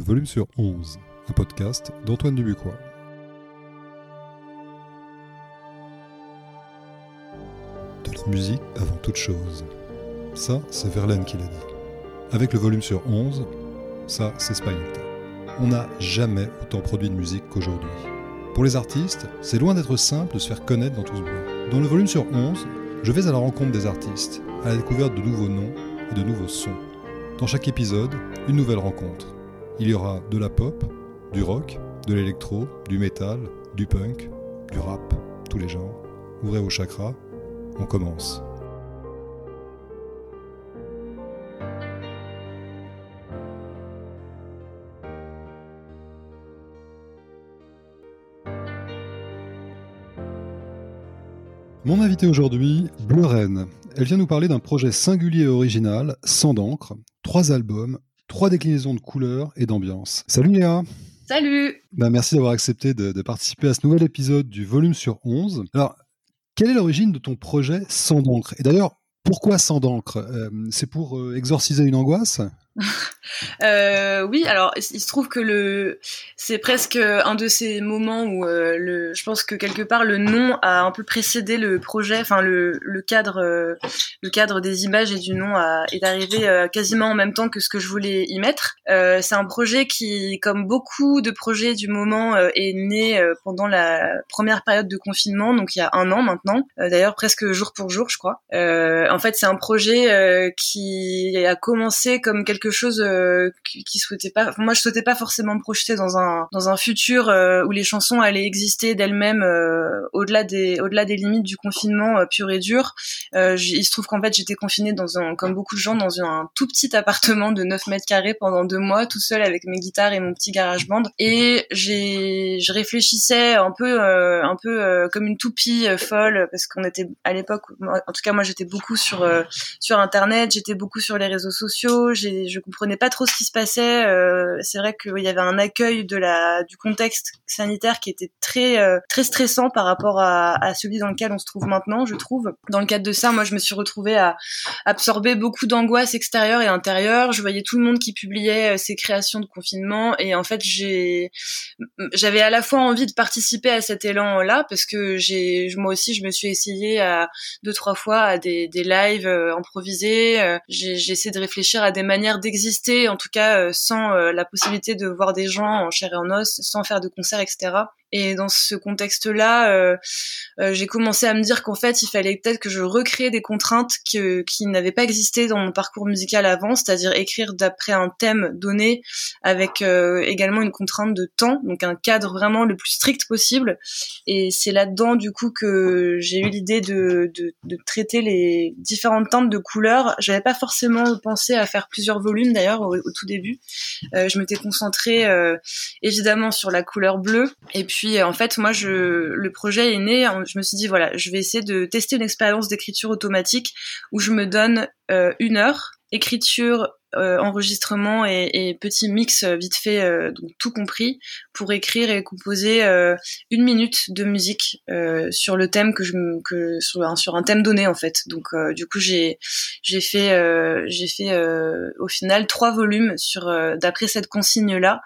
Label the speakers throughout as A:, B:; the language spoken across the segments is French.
A: Volume sur 11, un podcast d'Antoine Dubuquois. De la musique avant toute chose. Ça, c'est Verlaine qui l'a dit. Avec le volume sur 11, ça, c'est Spinetta. On n'a jamais autant produit de musique qu'aujourd'hui. Pour les artistes, c'est loin d'être simple de se faire connaître dans tout ce bruit. Dans le volume sur 11, je vais à la rencontre des artistes, à la découverte de nouveaux noms et de nouveaux sons. Dans chaque épisode, une nouvelle rencontre. Il y aura de la pop, du rock, de l'électro, du métal, du punk, du rap, tous les genres. Ouvrez vos chakras, on commence. Mon invité aujourd'hui, Bleu Reine. Elle vient nous parler d'un projet singulier et original, sans d'encre, trois albums, trois déclinaisons de couleurs et d'ambiance. Salut Léa.
B: Salut.
A: Bah, Merci d'avoir accepté de, de, participer à ce nouvel épisode du volume sur 11. Alors, quelle est l'origine de ton projet Sans d'encre? Et d'ailleurs, pourquoi Sans d'encre? Euh, C'est pour euh, exorciser une angoisse?
B: euh, oui, alors il se trouve que le c'est presque un de ces moments où euh, le, je pense que quelque part le nom a un peu précédé le projet, enfin le, le cadre euh, le cadre des images et du nom a, est arrivé euh, quasiment en même temps que ce que je voulais y mettre. C'est un projet qui, comme beaucoup de projets du moment, est né pendant la première période de confinement, donc il y a un an maintenant. D'ailleurs presque jour pour jour, je crois. en fait, c'est un projet qui a commencé comme quelque chose euh, qui, souhaitait pas. moi, je souhaitais pas forcément me projeter dans un dans un futur euh, où les chansons allaient exister d'elles-mêmes euh, au-delà des au-delà des limites du confinement pur et dur. il se trouve qu'en fait, j'étais confinée dans un comme beaucoup de gens dans un, tout petit appartement de 9 mètres carrés pendant deux mois, tout seul avec mes guitares et mon petit garage band. Et j'ai je réfléchissais un peu un peu comme une toupie folle parce qu'on était à l'époque, en tout cas moi j'étais beaucoup sur sur internet, j'étais beaucoup sur les réseaux sociaux, j'ai je comprenais pas trop ce qui se passait. Euh, c'est vrai qu'il y avait un accueil du contexte sanitaire qui était très euh, très stressant par rapport à, celui dans lequel on se trouve maintenant, je trouve. Dans le cadre de ça, moi, je me suis retrouvée à absorber beaucoup d'angoisse extérieure et intérieure. Je voyais tout le monde qui publiait euh, ses créations de confinement et en fait, j'avais à la fois envie de participer à cet élan là parce que j'ai moi aussi je me suis essayée à deux trois fois à des, des lives improvisés. j'ai essayé de réfléchir à des manières exister, en tout cas euh, sans euh, la possibilité de voir des gens en chair et en os, sans faire de concerts, etc. Et dans ce contexte-là, euh, euh, j'ai commencé à me dire qu'en fait, il fallait peut-être que je recrée des contraintes que, qui n'avaient pas existé dans mon parcours musical avant, c'est-à-dire écrire d'après un thème donné, avec euh, également une contrainte de temps, donc un cadre vraiment le plus strict possible. Et c'est là-dedans, du coup, que j'ai eu l'idée de, de, de, traiter les différentes teintes de couleurs. J'avais pas forcément pensé à faire plusieurs volumes, d'ailleurs, au, au, tout début. Euh, je m'étais concentrée évidemment sur la couleur bleue, et puis puis en fait, moi, le projet est né. Je me suis dit voilà, je vais essayer de tester une expérience d'écriture automatique où je me donne euh, une heure écriture, euh, enregistrement et, et, petit mix euh, vite fait, donc tout compris, pour écrire et composer une minute de musique sur le thème que je que sur un, thème donné en fait. Donc du coup j'ai fait au final trois volumes d'après cette consigne là.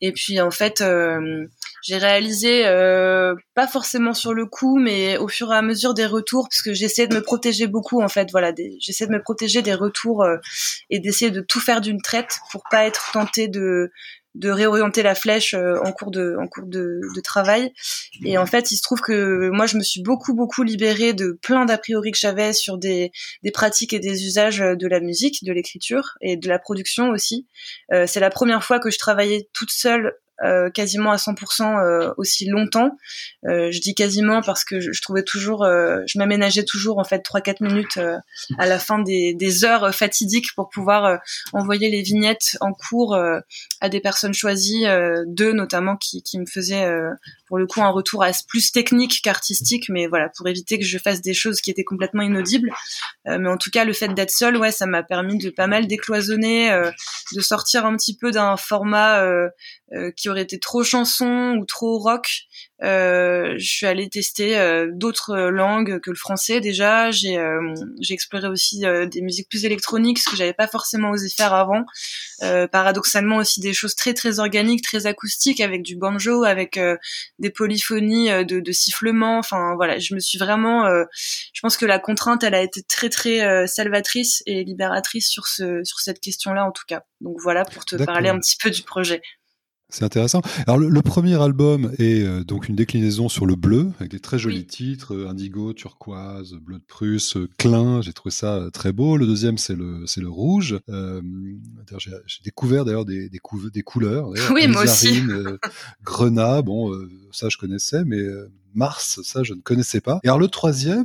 B: Et puis en fait j'ai réalisé pas forcément sur le coup, mais au fur et à mesure des retours, parce que j'essaie de me protéger beaucoup en fait. Voilà, j'essaie de me protéger des retours et d'essayer de tout faire d'une traite pour pas être tenté de de réorienter la flèche euh, en cours de en cours de, de, travail et en fait il se trouve que moi je me suis beaucoup beaucoup libérée de plein d'a priori que j'avais sur des, des pratiques et des usages de la musique de l'écriture et de la production aussi euh, c'est la première fois que je travaillais toute seule euh, quasiment à 100% euh, aussi longtemps. Euh, je dis quasiment parce que je, trouvais toujours, je m'aménageais toujours en fait 3-4 minutes à la fin des, des, heures fatidiques pour pouvoir envoyer les vignettes en cours à des personnes choisies, deux notamment qui, qui me faisaient pour le coup un retour à plus technique qu'artistique, mais voilà pour éviter que je fasse des choses qui étaient complètement inaudibles. mais en tout cas, le fait d'être seule, ouais, ça m'a permis de pas mal décloisonner, de sortir un petit peu d'un format qui qui aurait été trop chanson ou trop rock, euh, je suis allée tester euh, d'autres langues que le français déjà. J'ai euh, j'ai exploré aussi des musiques plus électroniques, ce que j'avais pas forcément osé faire avant. paradoxalement aussi des choses très très organiques, très acoustiques, avec du banjo, avec des polyphonies de, de sifflements. Enfin voilà, je me suis vraiment. je pense que la contrainte, elle a été très très salvatrice et libératrice sur ce sur cette question-là en tout cas. Donc voilà pour te parler un petit peu du projet.
A: C'est intéressant. Alors le, premier album est euh, donc une déclinaison sur le bleu avec des très jolis titres euh, indigo, turquoise, bleu de Prusse, euh, clin. J'ai trouvé ça très beau. Le deuxième c'est le c'est le rouge. j'ai découvert d'ailleurs des des, des couleurs.
B: Oui moi aussi.
A: grenat, bon ça je connaissais, mais Mars ça je ne connaissais pas. Et alors le troisième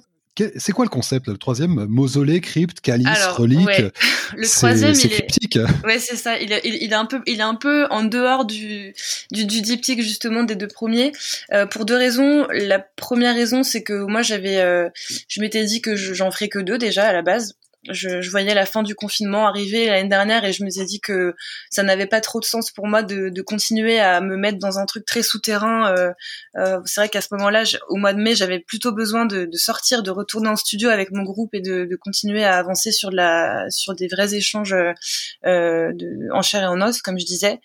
A: c'est quoi le concept Le troisième, mausolée, crypte, calice, relique?
B: Le troisième,
A: c'est cryptique.
B: Ouais, c'est ça. Il est, il, est un peu, il est un peu en dehors du, du, du diptyque justement des deux premiers, euh, pour deux raisons. La première raison, c'est que moi j'avais, euh, je m'étais dit que j'en ferais que deux déjà à la base je, je, voyais la fin du confinement arriver l'année dernière et je me suis dit que ça n'avait pas trop de sens pour moi de, de, continuer à me mettre dans un truc très souterrain. Euh, euh, c'est vrai qu'à ce moment-là, au mois de mai, j'avais plutôt besoin de, de, sortir, de retourner en studio avec mon groupe et de, de continuer à avancer sur de la, sur des vrais échanges euh, en chair et en os, comme je disais.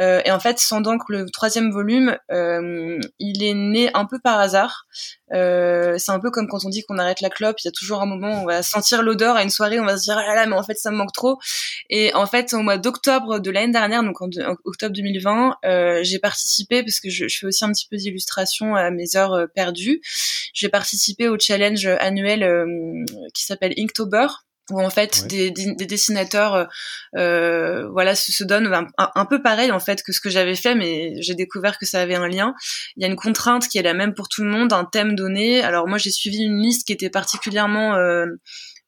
B: Euh, et en fait, sans donc le troisième volume, euh, il est né un peu par hasard. Euh, c'est un peu comme quand on dit qu'on arrête la clope, il y a toujours un moment où on va sentir l'odeur à une soirée, on va se dire ah là là, mais en fait ça me manque trop. Et en fait, au mois d'octobre de l'année dernière, donc en, octobre 2020, euh, j'ai participé parce que je, je, fais aussi un petit peu d'illustration à mes heures euh, perdues. J'ai participé au challenge annuel euh, qui s'appelle Inktober où en fait des, des, dessinateurs euh, voilà se, se donnent un, peu pareil en fait que ce que j'avais fait mais j'ai découvert que ça avait un lien il y a une contrainte qui est la même pour tout le monde un thème donné alors moi j'ai suivi une liste qui était particulièrement euh,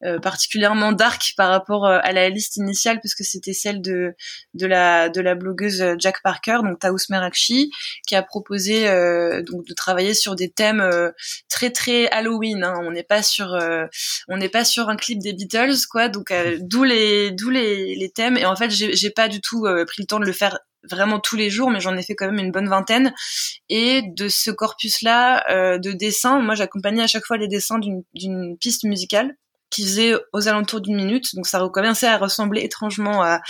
B: euh, particulièrement dark par rapport euh, à la liste initiale puisque c'était celle de de la de la blogueuse Jack Parker donc Taous Merakchi qui a proposé euh, donc de travailler sur des thèmes très très Halloween hein. on n'est pas sur on n'est pas sur un clip des Beatles quoi donc d'où les d'où les, les thèmes et en fait j'ai j'ai pas du tout pris le temps de le faire vraiment tous les jours, mais j'en ai fait quand même une bonne vingtaine. Et de ce corpus-là de dessins, moi j'accompagnais à chaque fois les dessins d'une piste musicale qui faisait aux alentours d'une minute. Donc ça recommençait à ressembler étrangement à,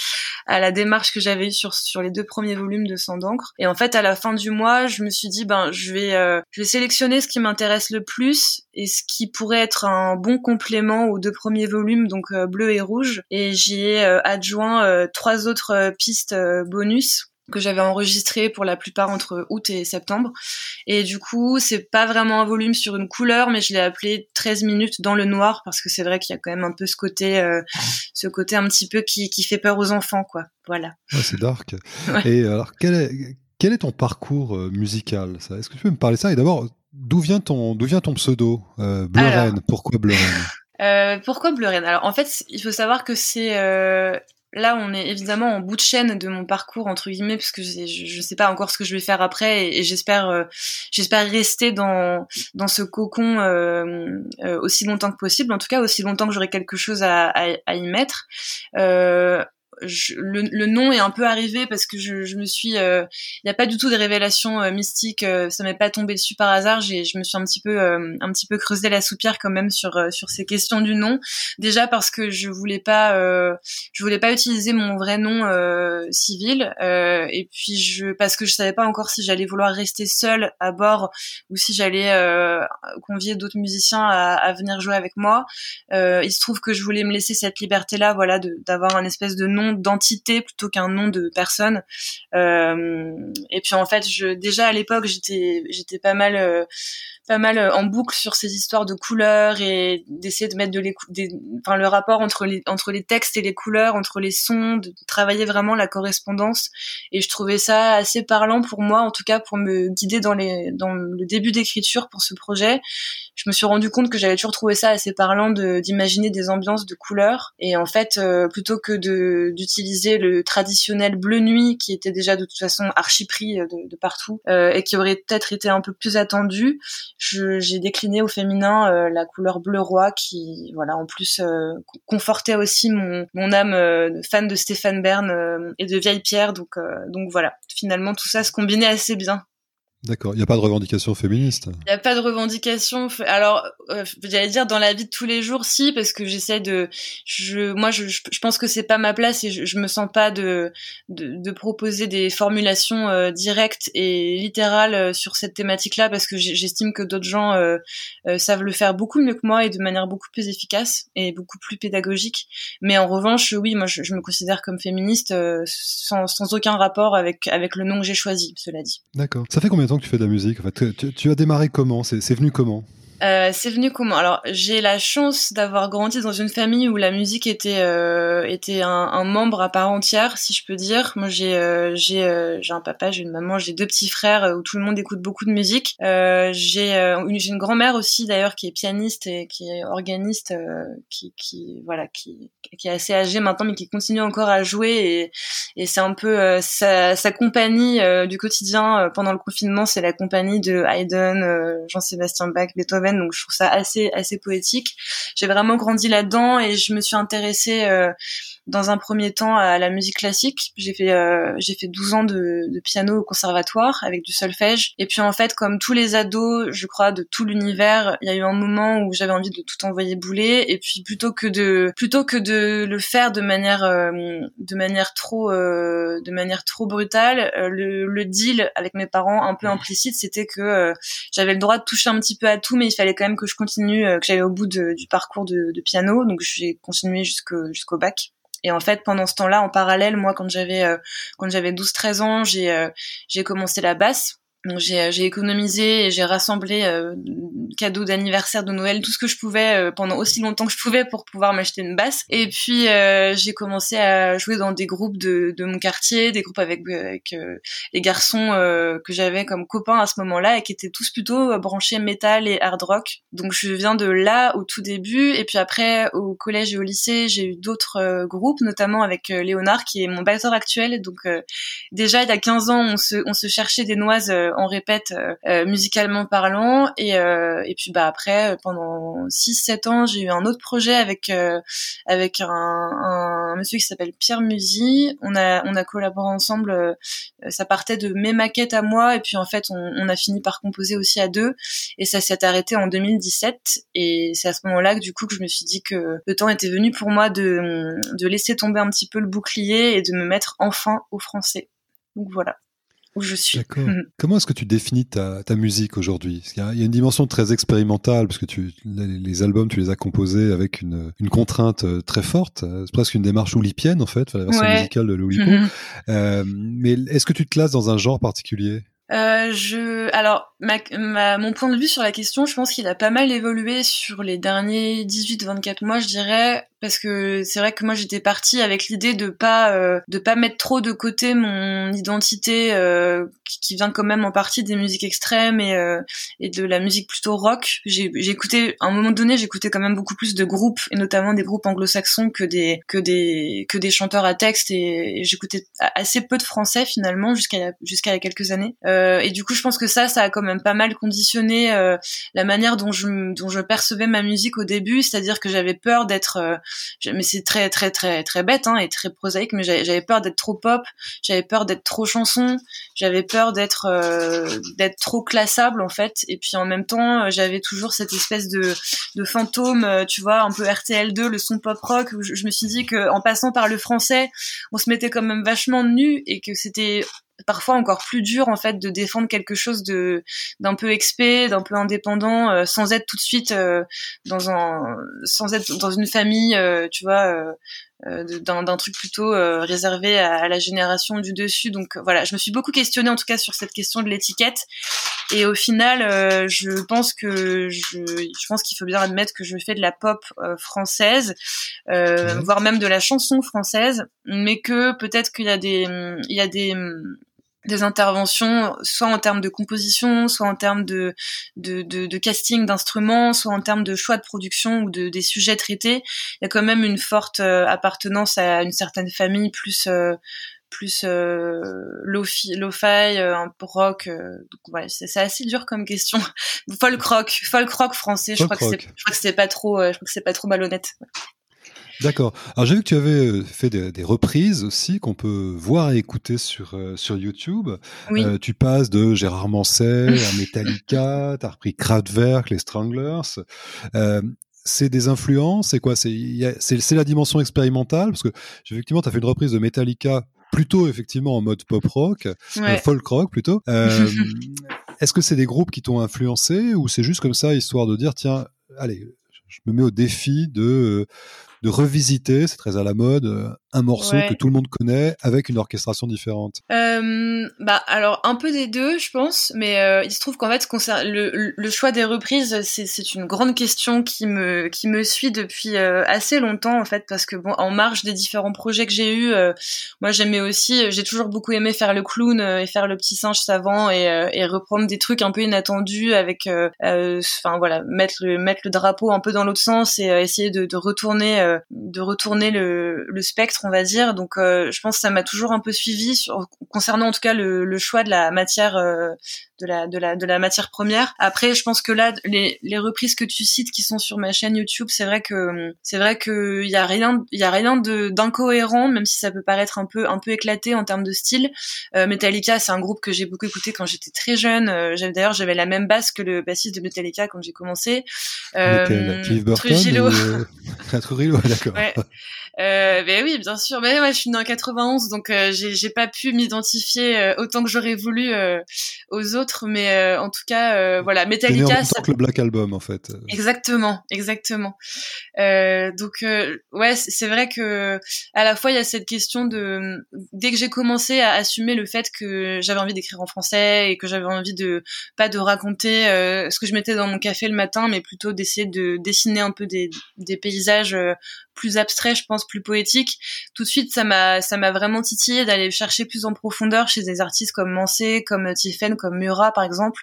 B: à la démarche que j'avais eue sur, sur les deux premiers volumes de Sang d'encre. Et en fait, à la fin du mois, je me suis dit, ben, je vais, euh, je vais sélectionner ce qui m'intéresse le plus et ce qui pourrait être un bon complément aux deux premiers volumes, donc euh, bleu et rouge. Et j'y ai euh, adjoint trois autres pistes bonus que j'avais enregistré pour la plupart entre août et septembre. Et du coup, c'est pas vraiment un volume sur une couleur, mais je l'ai appelé 13 minutes dans le noir parce que c'est vrai qu'il y a quand même un peu ce côté, euh, ce côté un petit peu qui, qui fait peur aux enfants, quoi. Voilà.
A: c'est dark. Et alors, quel est, quel est ton parcours euh, musical Est-ce que tu peux me parler de ça? Et d'abord, d'où vient ton, d'où vient ton pseudo euh, Bleu Pourquoi Bleu
B: euh, pourquoi Bleu Alors en fait, il faut savoir que c'est là, on est évidemment en bout de chaîne de mon parcours entre guillemets, parce que je, je sais pas encore ce que je vais faire après, et, j'espère, euh, j'espère rester dans dans ce cocon euh, euh, aussi longtemps que possible. En tout cas, aussi longtemps que j'aurai quelque chose à, à, à y mettre le, le, nom est un peu arrivé parce que je, je me suis, euh, il n'y a pas du tout des révélations euh, mystiques, euh, ça m'est pas tombé dessus par hasard. J'ai, je me suis un petit peu, un petit peu creusé la soupière quand même sur sur ces questions du nom. Déjà parce que je voulais pas, je voulais pas utiliser mon vrai nom civil, et puis je, parce que je savais pas encore si j'allais vouloir rester seule à bord ou si j'allais convier d'autres musiciens à, à, venir jouer avec moi. il se trouve que je voulais me laisser cette liberté-là, voilà, d'avoir un espèce de nom d'entité plutôt qu'un nom de personne. Euh, et puis en fait, déjà à l'époque, j'étais j'étais pas mal euh, pas mal euh, en boucle sur ces histoires de couleurs et d'essayer de mettre de enfin le rapport entre les entre les textes et les couleurs, entre les sons, de travailler vraiment la correspondance. Et je trouvais ça assez parlant pour moi, en tout cas pour me guider dans les dans le début d'écriture pour ce projet. Je me suis rendu compte que j'avais toujours trouvé ça assez parlant d'imaginer des ambiances de couleurs. Et en fait, plutôt que de d'utiliser le traditionnel bleu nuit qui était déjà de toute façon archi pris de, de partout et qui aurait peut-être été un peu plus attendu. J'ai décliné au féminin la couleur bleu roi qui, voilà, en plus confortait aussi mon, mon âme fan de Stéphane Bern et de Vieille Pierre. Donc, donc voilà, finalement tout ça se combinait assez bien.
A: D'accord, il n'y a pas de revendication féministe?
B: Il n'y a pas de revendication. Alors, euh, j'allais dire dans la vie de tous les jours, si, parce que j'essaie de... Je, moi, je, je pense que c'est pas ma place et je, je me sens pas de, de, de proposer des formulations euh, directes et littérales euh, sur cette thématique-là, parce que j'estime que d'autres gens euh, savent le faire beaucoup mieux que moi et de manière beaucoup plus efficace et beaucoup plus pédagogique. Mais en revanche, oui, moi, je, je me considère comme féministe sans, sans aucun rapport avec, avec le nom que j'ai choisi, cela dit.
A: D'accord. Ça fait combien que tu fais de la musique en fait, tu, tu as démarré comment? C'est venu comment?
B: Euh, c'est venu comment? Alors j'ai la chance d'avoir grandi dans une famille où la musique était euh, était un, un, membre à part entière, si je peux dire. Moi j'ai euh, j'ai euh, un papa, j'ai une maman, j'ai deux petits frères euh, où tout le monde écoute beaucoup de musique. j'ai une, une grand-mère aussi d'ailleurs qui est pianiste et qui est organiste, qui qui voilà qui qui est assez âgée maintenant mais qui continue encore à jouer et et c'est un peu sa, sa compagnie du quotidien pendant le confinement, c'est la compagnie de Haydn, Jean-Sébastien Bach, Beethoven donc je trouve ça assez assez poétique. J'ai vraiment grandi là-dedans et je me suis intéressée euh, dans un premier temps à la musique classique. J'ai fait euh, j'ai fait 12 ans de, de, piano au conservatoire avec du solfège. Et puis en fait, comme tous les ados, je crois de tout l'univers, il y a eu un moment où j'avais envie de tout envoyer bouler. Et puis plutôt que de plutôt que de le faire de manière euh, de manière trop euh, de manière trop brutale, euh, le, le, deal avec mes parents un peu implicite, c'était que j'avais le droit de toucher un petit peu à tout, mais il fallait quand même que je continue, que j'allais au bout de, du parcours de, de piano. Donc j'ai continué jusqu'au jusqu'au bac. Et en fait, pendant ce temps-là, en parallèle, moi, quand j'avais euh, quand j'avais 12-13 ans, j'ai euh, j'ai commencé la basse j'ai, euh, j'ai économisé et j'ai rassemblé euh, cadeaux d'anniversaire, de Noël, tout ce que je pouvais euh, pendant aussi longtemps que je pouvais pour pouvoir m'acheter une basse. Et puis euh, j'ai commencé à jouer dans des groupes de, de mon quartier, des groupes avec, avec les garçons que j'avais comme copains à ce moment-là et qui étaient tous plutôt branchés métal et hard rock. Donc je viens de là au tout début et puis après au collège et au lycée j'ai eu d'autres groupes, notamment avec Léonard qui est mon batteur actuel. Donc déjà il y a 15 ans on se, on se cherchait des noises on répète euh, euh, musicalement parlant. Et euh, et puis bah après pendant 6 7 ans, j'ai eu un autre projet avec avec un, un, monsieur qui s'appelle Pierre Musy. On a on a collaboré ensemble ça partait de mes maquettes à moi. Et puis en fait on, on a fini par composer aussi à deux. Et ça s'est arrêté en 2017 et c'est à ce moment-là que du coup que je me suis dit que le temps était venu pour moi de, de laisser tomber un petit peu le bouclier et de me mettre enfin au français. Donc voilà où je suis.
A: D'accord. Mhm. Comment est-ce que tu définis ta, ta musique aujourd'hui? Il, il y, a une dimension très expérimentale parce que tu, les, albums, tu les as composés avec une, une contrainte euh, très forte. Euh, c'est presque une démarche oulipienne en fait, la version musicale de l'Oulipo. Mhm. Euh, mais est-ce que tu te classes dans un genre particulier?
B: Euh, je, alors, ma, ma, mon point de vue sur la question, je pense qu'il a pas mal évolué sur les derniers 18-24 mois, je dirais parce que c'est vrai que moi j'étais partie avec l'idée de pas euh, de pas mettre trop de côté mon identité euh, qui, vient quand même en partie des musiques extrêmes et euh, et de la musique plutôt rock. J'ai écouté à un moment donné, j'écoutais quand même beaucoup plus de groupes et notamment des groupes anglo-saxons que des que des que des chanteurs à texte et, j'écoutais assez peu de français finalement jusqu'à jusqu'à quelques années. et du coup, je pense que ça ça a quand même pas mal conditionné la manière dont je dont je percevais ma musique au début, c'est-à-dire que j'avais peur d'être mais c'est très très très très bête hein, et très prosaïque mais j'avais peur d'être trop pop j'avais peur d'être trop chanson j'avais peur d'être euh, d'être trop classable en fait. Et puis en même temps euh, j'avais toujours cette espèce de de fantôme euh, tu vois un peu RTL2 le son pop rock où je, je me suis dit que en passant par le français on se mettait quand même vachement nu et que c'était parfois encore plus dur en fait de défendre quelque chose de d'un peu expé, d'un peu indépendant, euh, sans être tout de suite euh, dans un, sans être dans une famille, euh, tu vois, d'un truc plutôt réservé à, la génération du dessus. Donc voilà, je me suis beaucoup questionnée en tout cas sur cette question de l'étiquette. Et au final, je pense que je, je pense qu'il faut bien admettre que je fais de la pop française, voire même de la chanson française, mais que peut-être qu'il y a des, il y a des des interventions, soit en termes de composition, soit en termes de, de, de, de casting d'instruments, soit en termes de choix de production ou de, des sujets traités. Il y a quand même une forte euh, appartenance à une certaine famille, plus euh, plus euh, lo-fi, euh, un peu rock. donc ouais, c'est assez dur comme question. folk rock, folk rock français. Je crois, que c'est, je crois que c'est pas trop, je crois que c'est pas trop malhonnête.
A: D'accord. Alors j'ai vu que tu avais euh, fait des, reprises aussi qu'on peut voir et écouter sur euh, sur YouTube. Oui. Euh, tu passes de Gérard Manset à Metallica, tu as repris Kraftwerk, les Stranglers. c'est des influences, c'est quoi? C'est c'est la dimension expérimentale? Parce que effectivement tu as fait une reprise de Metallica plutôt effectivement en mode pop rock, folk rock plutôt. Est-ce que c'est des groupes qui t'ont influencé ou c'est juste comme ça histoire de dire tiens allez je me mets au défi de de revisiter, c'est très à la mode, euh, un morceau que tout le monde connaît avec une orchestration différente.
B: Euh, Bah alors un peu des deux, je pense, mais euh, il se trouve qu'en fait le, le, choix des reprises, c'est une grande question qui me qui me suit depuis euh, assez longtemps en fait, parce que bon, en marge des différents projets que j'ai eus, euh, moi j'aimais aussi, j'ai toujours beaucoup aimé faire le clown et faire le petit singe savant et, et reprendre des trucs un peu inattendus avec, enfin voilà, mettre le mettre le drapeau un peu dans l'autre sens et essayer de, de retourner de retourner le, le spectre on va dire. Donc, euh, je pense que ça m'a toujours un peu suivi concernant en tout cas le, le choix de la matière, euh, de la de la de la matière première. Après, je pense que là, les, les reprises que tu cites qui sont sur ma chaîne YouTube, c'est vrai que c'est vrai que il y a rien il y a rien de d'incohérent, même si ça peut paraître un peu un peu éclaté en termes de style. Euh, Metallica, c'est un groupe que j'ai beaucoup écouté quand j'étais très jeune. Euh, d'ailleurs, j'avais la même basse que le bassiste de Metallica quand j'ai commencé.
A: Euh, Trujillo. Trujillo, d'accord.
B: Ouais. Euh, ben oui, bien sûr. Mais ouais, je suis née en 91, donc euh, j'ai pas pu m'identifier euh, autant que j'aurais voulu euh, aux autres, mais en tout cas, voilà, Metallica.
A: C'est que le Black Album, en fait.
B: Exactement, exactement. donc ouais, c'est vrai que à la fois il y a cette question de dès que j'ai commencé à assumer le fait que j'avais envie d'écrire en français et que j'avais envie de pas de raconter ce que je mettais dans mon café le matin, mais plutôt d'essayer de dessiner un peu des, des paysages plus abstrait, je pense, plus poétique. Tout de suite, ça m'a, ça m'a vraiment titillé d'aller chercher plus en profondeur chez des artistes comme Mansé, comme Tiffen, comme Murat, par exemple,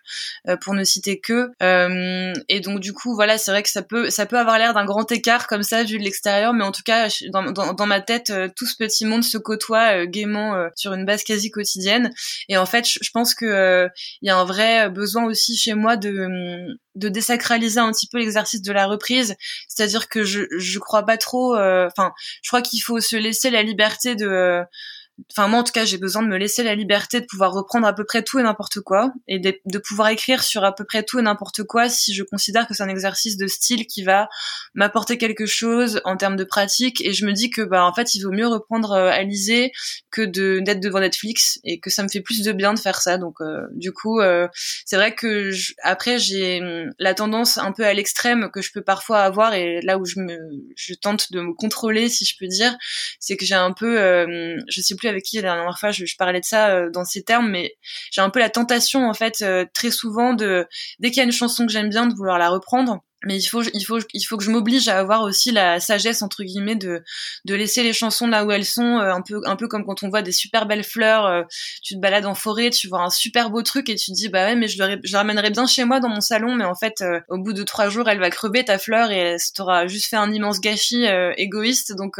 B: euh, pour ne citer que. Euh, et donc, du coup, voilà, c'est vrai que ça peut, ça peut avoir l'air d'un grand écart comme ça vu de l'extérieur, mais en tout cas, dans, dans, ma tête, euh, tout ce petit monde se côtoie gaiement sur une base quasi quotidienne. Et en fait, je pense que il y a un vrai besoin aussi chez moi de de désacraliser un petit peu l'exercice de la reprise, c'est-à-dire que je je crois pas trop euh, enfin je crois qu'il faut se laisser la liberté de enfin moi en tout cas j'ai besoin de me laisser la liberté de pouvoir reprendre à peu près tout et n'importe quoi et de, pouvoir écrire sur à peu près tout et n'importe quoi si je considère que c'est un exercice de style qui va m'apporter quelque chose en termes de pratique. Et je me dis que bah en fait il vaut mieux reprendre euh, Alizé que de d'être devant Netflix et que ça me fait plus de bien de faire ça. Donc euh, du coup euh, c'est vrai que après j'ai hum, la tendance un peu à l'extrême que je peux parfois avoir et là où je me je tente de me contrôler si je peux dire c'est que j'ai un peu euh, je sais plus avec qui la dernière fois je, parlais de ça euh, dans ces termes, mais j'ai un peu la tentation en fait euh, très souvent de dès qu'il y a une chanson que j'aime bien de vouloir la reprendre mais il faut il faut il faut que je m'oblige à avoir aussi la sagesse entre guillemets de de laisser les chansons là où elles sont euh, un peu un peu comme quand on voit des super belles fleurs euh, tu te balades en forêt tu vois un super beau truc et tu te dis bah ouais mais je le je la ramènerais bien chez moi dans mon salon mais en fait euh, au bout de trois jours elle va crever ta fleur et t'aura juste fait un immense gâchis égoïste. Donc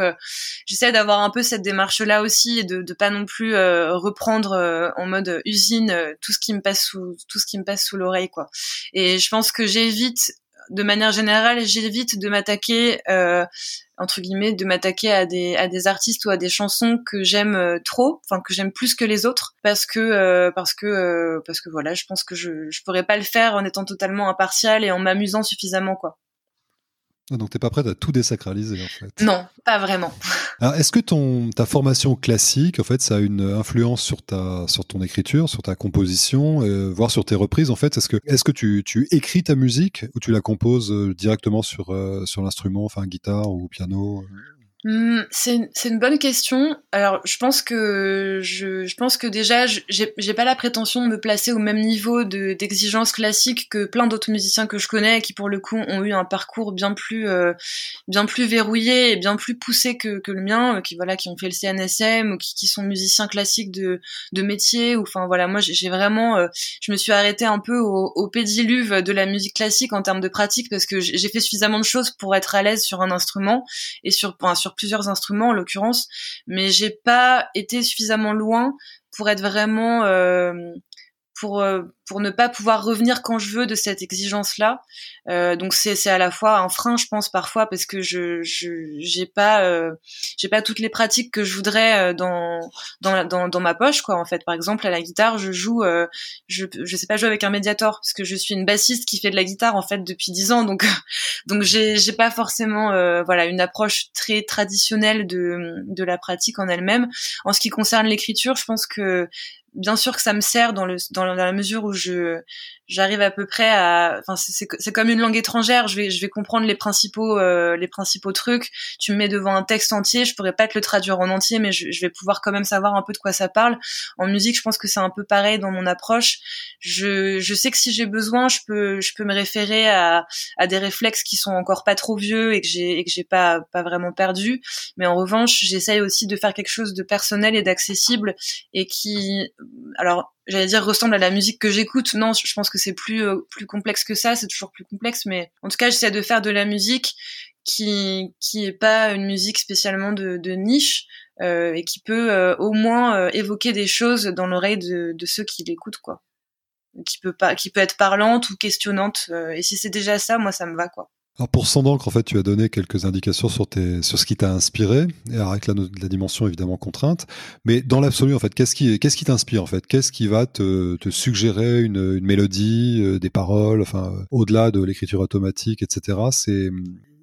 B: j'essaie d'avoir un peu cette démarche là aussi et de de pas non plus reprendre en mode usine tout ce qui me passe sous tout ce qui me passe sous l'oreille quoi. Et je pense que j'évite de manière générale, j'évite de m'attaquer euh, entre guillemets de m'attaquer à des à des artistes ou à des chansons que j'aime euh, trop, enfin que j'aime plus que les autres parce que euh, parce que parce que voilà, je pense que je je pourrais pas le faire en étant totalement impartial et en m'amusant suffisamment quoi.
A: Ah, donc t'es pas prête à tout désacraliser en fait.
B: Non, pas vraiment.
A: Alors est-ce que ton ta formation classique en fait ça a une influence sur ta sur ton écriture, sur ta composition, euh, voire sur tes reprises en fait? Est-ce que est-ce que tu, tu écris ta musique ou tu la composes euh, directement sur euh, sur l'instrument, enfin guitare ou piano
B: Hmm, c'est une bonne question. Alors, je pense que je, je pense que déjà, j'ai pas la prétention de me placer au même niveau d'exigence classique que plein d'autres musiciens que je connais, qui pour le coup ont eu un parcours bien plus euh, bien plus verrouillé et bien plus poussé que, que le mien, euh, qui voilà, qui ont fait le CNSM ou qui, qui sont musiciens classiques de, de métier. Ou enfin voilà, moi j'ai vraiment, euh, je me suis arrêtée un peu au, au pédiluve de la musique classique en termes de pratique parce que j'ai fait suffisamment de choses pour être à l'aise sur un instrument et sur, enfin, sur plusieurs instruments en l'occurrence, mais j'ai pas été suffisamment loin pour être vraiment euh, pour euh, pour ne pas pouvoir revenir quand je veux de cette exigence là euh, donc c'est c'est à la fois un frein je pense parfois parce que je je j'ai pas euh, j'ai pas toutes les pratiques que je voudrais euh, dans dans dans dans ma poche quoi en fait. Par exemple à la guitare je joue euh, je je sais pas jouer avec un médiator parce que je suis une bassiste qui fait de la guitare en fait depuis dix ans donc donc j'ai j'ai pas forcément voilà une approche très traditionnelle de de la pratique en elle-même. En ce qui concerne l'écriture je pense que bien sûr que ça me sert dans le dans la mesure où je j'arrive à peu près à enfin c'est c'est comme une langue étrangère. Je vais je vais comprendre les principaux euh, les principaux trucs. Tu me mets devant un texte entier. Je pourrais pas te le traduire en entier mais je, je vais pouvoir quand même savoir un peu de quoi ça parle. En musique je pense que c'est un peu pareil dans mon approche. Je je sais que si j'ai besoin je peux je peux me référer à à des réflexes qui sont encore pas trop vieux et que j'ai et que j'ai pas pas vraiment perdu. Mais en revanche j'essaye aussi de faire quelque chose de personnel et d'accessible et qui alors j'allais dire ressemble à la musique que j'écoute. Non, je pense que c'est plus euh, plus complexe que ça. C'est toujours plus complexe, mais en tout cas, j'essaie de faire de la musique qui qui est pas une musique spécialement de, de niche euh, et qui peut euh, au moins euh, évoquer des choses dans l'oreille de, de ceux qui l'écoutent, quoi. Qui peut pas, qui peut être parlante ou questionnante. et si c'est déjà ça, moi, ça me va, quoi.
A: Alors pour Sans en fait, tu as donné quelques indications sur, tes, sur ce qui t'a inspiré, et avec la, la, dimension évidemment contrainte. Mais dans l'absolu, en fait, qu'est-ce qui, qu'est-ce qui t'inspire en fait? Qu'est-ce qui va te, te suggérer une, une mélodie, euh, des paroles, enfin, euh, au-delà de l'écriture automatique, etc. C'est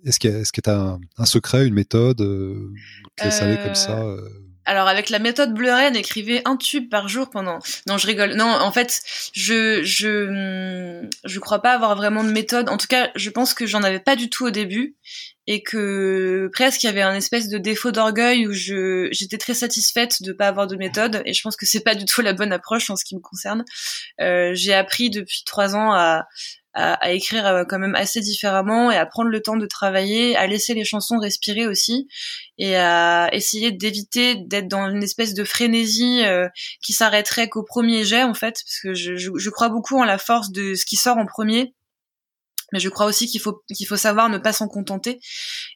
A: est-ce qu'il y a, est-ce que tu as un, secret, une méthode, euh, aller comme ça euh,
B: alors avec la méthode Bleuren, écrivez un tube par jour pendant. Non, je rigole. Non, en fait, je je je crois pas avoir vraiment de méthode. En tout cas, je pense que j'en avais pas du tout au début et que presque il y avait un espèce de défaut d'orgueil où je j'étais très satisfaite de pas avoir de méthode et je pense que c'est pas du tout la bonne approche en ce qui me concerne. Euh, j'ai appris depuis trois ans à à, à, écrire euh, quand même assez différemment et à prendre le temps de travailler, à laisser les chansons respirer aussi et à essayer d'éviter d'être dans une espèce de frénésie euh, qui s'arrêterait qu'au premier jet en fait parce que je, je, je crois beaucoup en la force de ce qui sort en premier mais je crois aussi qu'il faut qu'il faut savoir ne pas s'en contenter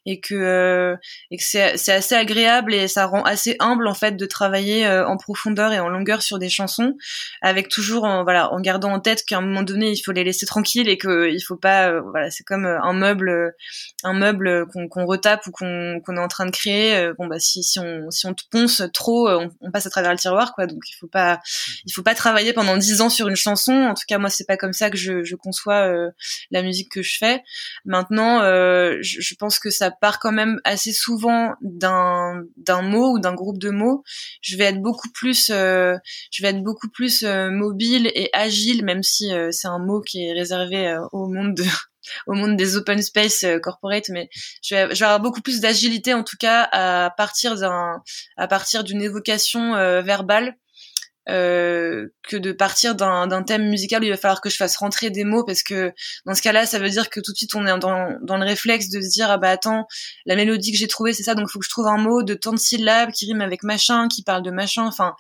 B: et que euh, et que c'est assez agréable et ça rend assez humble en fait de travailler euh, en profondeur et en longueur sur des chansons avec toujours en, voilà en gardant en tête qu'à un moment donné il faut les laisser tranquilles et que il faut pas euh, voilà c'est comme un meuble un meuble qu'on qu'on retape ou qu'on qu'on est en train de créer bon bah si si on si on te ponce trop on, on, passe à travers le tiroir quoi. Donc il faut pas il faut pas travailler pendant dix ans sur une chanson. En tout cas moi c'est pas comme ça que je je conçois la musique que je fais. Maintenant, euh, je, pense que ça part quand même assez souvent d'un d'un mot ou d'un groupe de mots. Je vais être beaucoup plus, euh, je vais être beaucoup plus euh, mobile et agile, même si c'est un mot qui est réservé au monde de, au monde des open space corporate, mais je vais, je vais avoir beaucoup plus d'agilité en tout cas à partir d'un, à partir d'une évocation verbale euh, que de partir d'un thème musical où il va falloir que je fasse rentrer des mots parce que dans ce cas-là, ça veut dire que tout de suite on est dans, dans le réflexe de se dire ah bah attends la mélodie que j'ai trouvée c'est ça donc il faut que je trouve un mot de tant de syllabes qui rime avec machin, qui parle de machin. Enfin,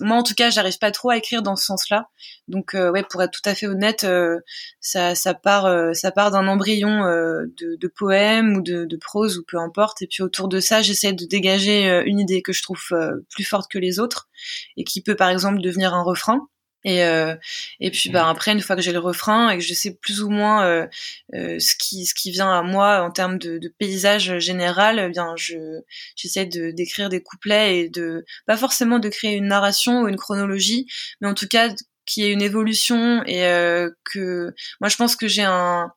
B: moi en tout cas j'arrive pas trop à écrire dans ce sens-là. Donc euh, ouais pour être tout à fait honnête, euh, ça, ça part euh, ça part d'un embryon de, de poème ou de, de, prose ou peu importe et puis autour de ça j'essaie de dégager une idée que je trouve plus forte que les autres et qui peut par exemple devenir un refrain. Et, euh, et puis bah, après, une fois que j'ai le refrain et que je sais plus ou moins euh, euh, ce, qui, ce qui vient à moi en termes de, de paysage général, eh bien je j'essaie de d'écrire des couplets et de pas forcément de créer une narration ou une chronologie, mais en tout cas qu'il y ait une évolution et que moi je pense que j'ai un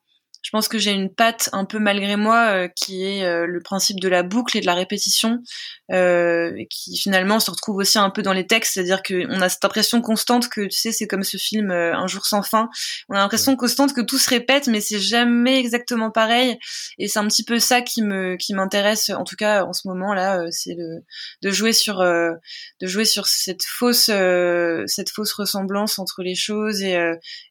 B: je pense que j'ai une patte un peu malgré moi qui est le principe de la boucle et de la répétition, qui finalement se retrouve aussi un peu dans les textes, c'est-à-dire qu'on a cette impression constante que tu sais, c'est comme ce film Un jour sans fin. On a l'impression constante que tout se répète, mais c'est jamais exactement pareil. Et c'est un petit peu ça qui me qui m'intéresse, en tout cas en ce moment là, c'est de, de jouer sur de jouer sur cette fausse cette fausse ressemblance entre les choses et,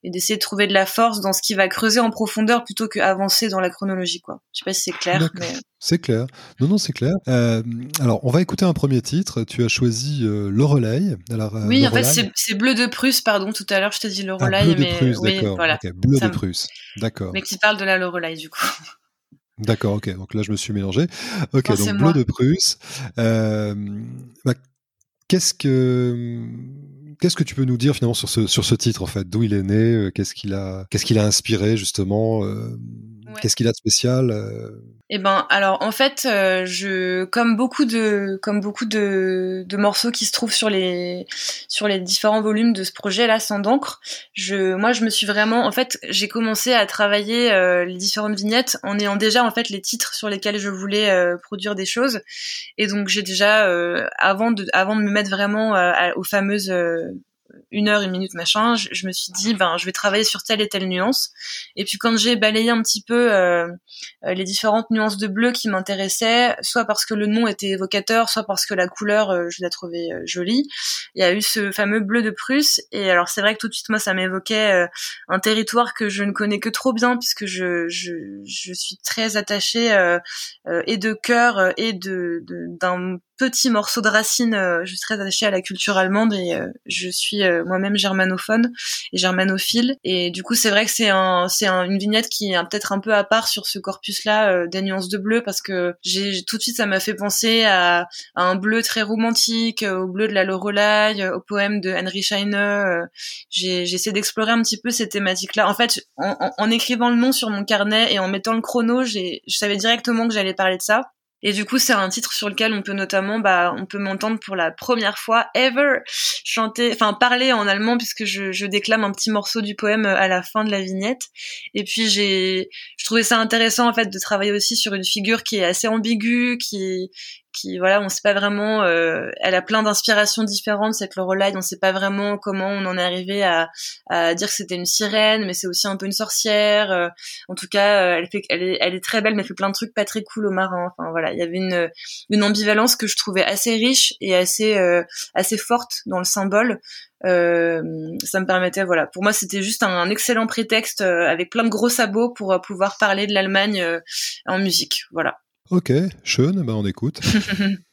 B: et d'essayer de trouver de la force dans ce qui va creuser en profondeur plutôt qu'avancer dans la chronologie quoi. Je sais pas si c'est clair. Mais...
A: C'est clair. Non, non, c'est clair. Euh, alors, on va écouter un premier titre. Tu as choisi euh, Lorelei.
B: Alors, euh, oui, en fait, c'est Bleu de Prusse, pardon. Tout à l'heure, je t'ai dit Lorelei.
A: Ah, Bleu de Prusse, d'accord. Voilà. Bleu de Prusse, d'accord.
B: Mais qui parle de la Lorelei, du coup.
A: D'accord, ok. Donc là, je me suis mélangé. Ok, donc Bleu de Prusse. Euh, bah, qu'est-ce que qu'est-ce que tu peux nous dire finalement sur ce sur ce titre en fait? D'où il est né? Qu'est-ce qu'il a qu'est-ce qu'il a inspiré justement? Qu'est-ce qu'il a de spécial
B: eh ben, alors en fait, euh, je comme beaucoup de comme beaucoup de, morceaux qui se trouvent sur les sur les différents volumes de ce projet là, sans d'encre, je moi je me suis vraiment en fait j'ai commencé à travailler euh, les différentes vignettes en ayant déjà en fait les titres sur lesquels je voulais euh, produire des choses. Et donc j'ai déjà avant de avant de me mettre vraiment aux fameuses une heure, une minute, machin, je, me suis dit, ben, je vais travailler sur telle et telle nuance. Et puis quand j'ai balayé un petit peu euh, euh, les différentes nuances de bleu qui m'intéressaient, soit parce que le nom était évocateur, soit parce que la couleur, euh, je la trouvais jolie, il y a eu ce fameux bleu de Prusse. Et alors c'est vrai que tout de suite, moi, ça m'évoquait un territoire que je ne connais que trop bien, puisque je, je, je suis très attachée et de cœur et de d'un petit morceau de racine. je suis très attachée à la culture allemande et je suis euh, moi-même germanophone et germanophile. Et du coup, c'est vrai que c'est un, c'est une vignette qui est peut-être un peu à part sur ce corpus-là euh, des nuances de bleu parce que j'ai tout de suite ça m'a fait penser à, un bleu très romantique, euh, au bleu de la Lorelai, au poème de Henry Scheiner. j'ai, essayé d'explorer un petit peu ces thématiques-là. En fait, en, écrivant le nom sur mon carnet et en mettant le chrono, j'ai, je savais directement que j'allais parler de ça. Et du coup, c'est un titre sur lequel on peut notamment, bah, on peut m'entendre pour la première fois ever chanter, enfin parler en allemand puisque je, je, déclame un petit morceau du poème à la fin de la vignette. Et puis j'ai, je trouvais ça intéressant en fait de travailler aussi sur une figure qui est assez ambiguë, qui qui voilà on sait pas vraiment euh, elle a plein d'inspirations différentes cette Lorelai on sait pas vraiment comment on en est arrivé à, à dire que c'était une sirène mais c'est aussi un peu une sorcière euh, en tout cas euh, elle fait elle est, elle est très belle mais elle fait plein de trucs pas très cool au marin. Enfin voilà il y avait une une ambivalence que je trouvais assez riche et assez assez forte dans le symbole. Euh, ça me permettait, voilà, pour moi c'était juste un, excellent prétexte avec plein de gros sabots pour pouvoir parler de l'Allemagne en musique, voilà.
A: Ok, Sean, ben on écoute.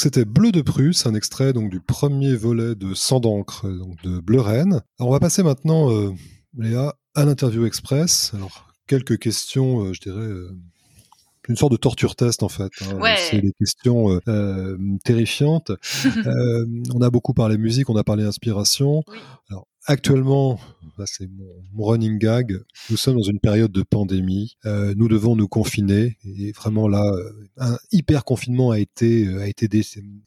A: Donc c'était Bleu de Prusse, un extrait donc du premier volet de Sang d'encre de Bleu Rennes. on va passer maintenant, euh, Léa, à l'interview express. Alors quelques questions, euh, je dirais. Euh, une sorte de torture test en fait.
B: Hein.
A: C'est des questions terrifiantes. on a beaucoup parlé musique, on a parlé inspiration. Alors actuellement, c'est mon, running gag, nous sommes dans une période de pandémie, euh, nous devons nous confiner, et vraiment là, euh, un hyper confinement a été, euh, a été,